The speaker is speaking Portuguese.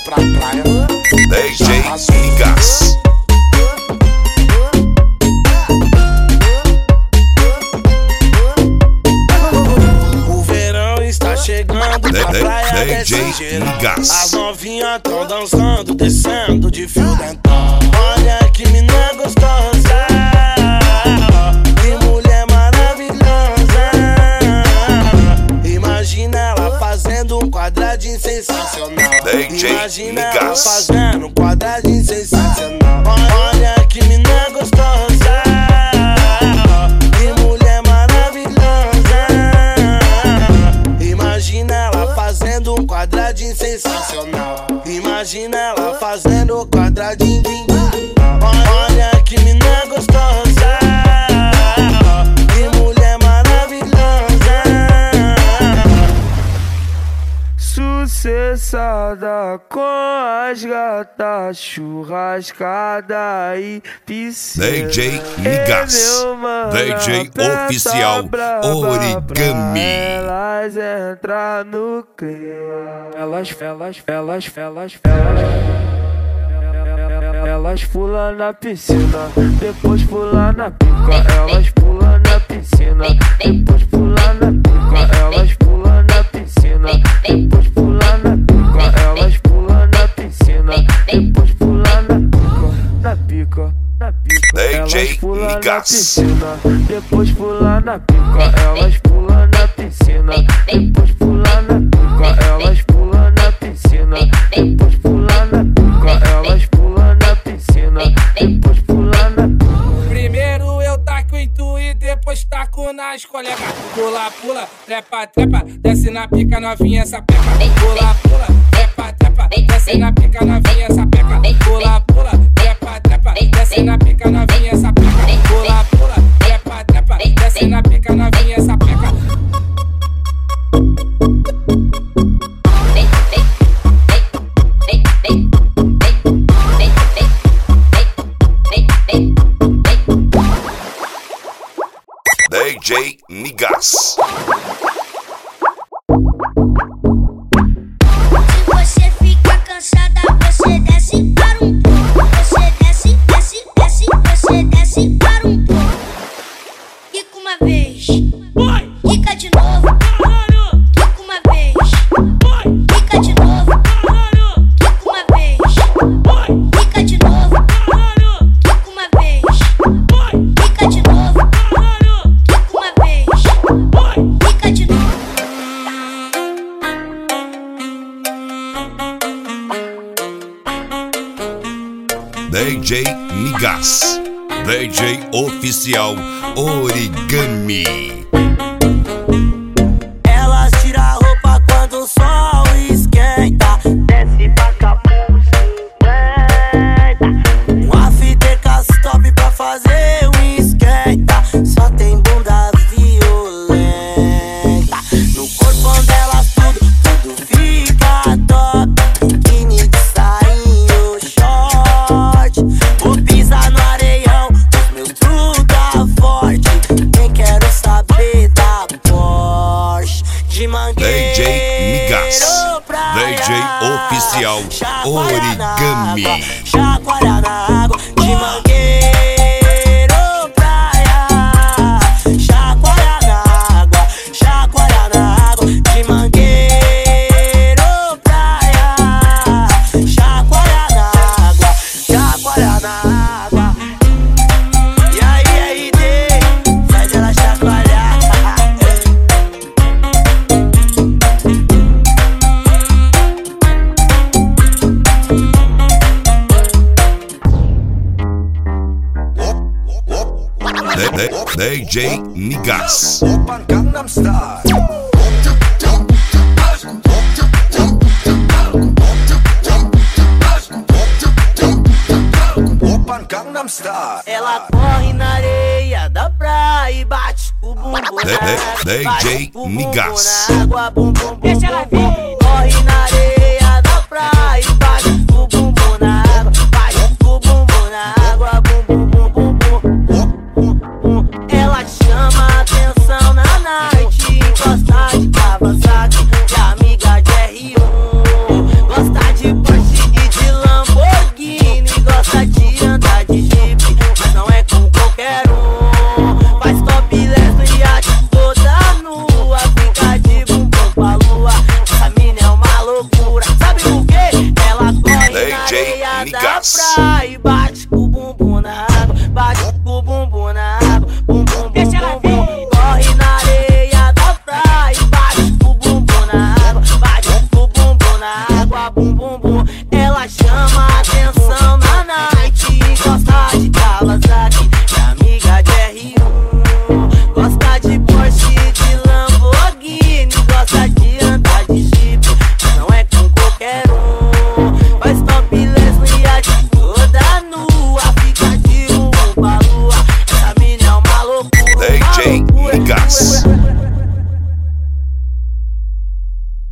pra praia. DJ Ligas. O verão está chegando pra praia DJ jeito. Ligas. As novinhas tão dançando, descendo de fio sensacional. DJ Imagina ela Ligas. fazendo um quadradinho sensacional. Olha que mina gostosa. Que mulher maravilhosa. Imagina ela fazendo um quadradinho sensacional. Imagina ela fazendo um quadradinho. Sucessada com as gatas, churrascada e piscina. DJ Ligas. DJ oficial Origami. Elas entram no clima. Elas, elas, elas, elas, elas. Elas pulam na piscina, depois pulam na pica. Elas pulam na piscina, depois pulam na piscina, depois pulam na pica. Elas pulam na piscina, depois pulam na pica. Elas pulam na piscina, depois pulam na pica. Elas pulam na piscina, depois pulam na pica. Primeiro eu taco em tu e depois taco nas colegas. Pula, pula, trepa, trepa, desce na pica novinha essa peca. Pula, pula, DJ Ligas. DJ Ligas. DJ oficial Origami. DJ praia. DJ oficial Origami. água, Chacoalhar na água de mangueiro DJ Ligas. Ela corre na areia da praia e bate o bumbum na água, DJ bum, bum, bum, bum. Corre na areia da praia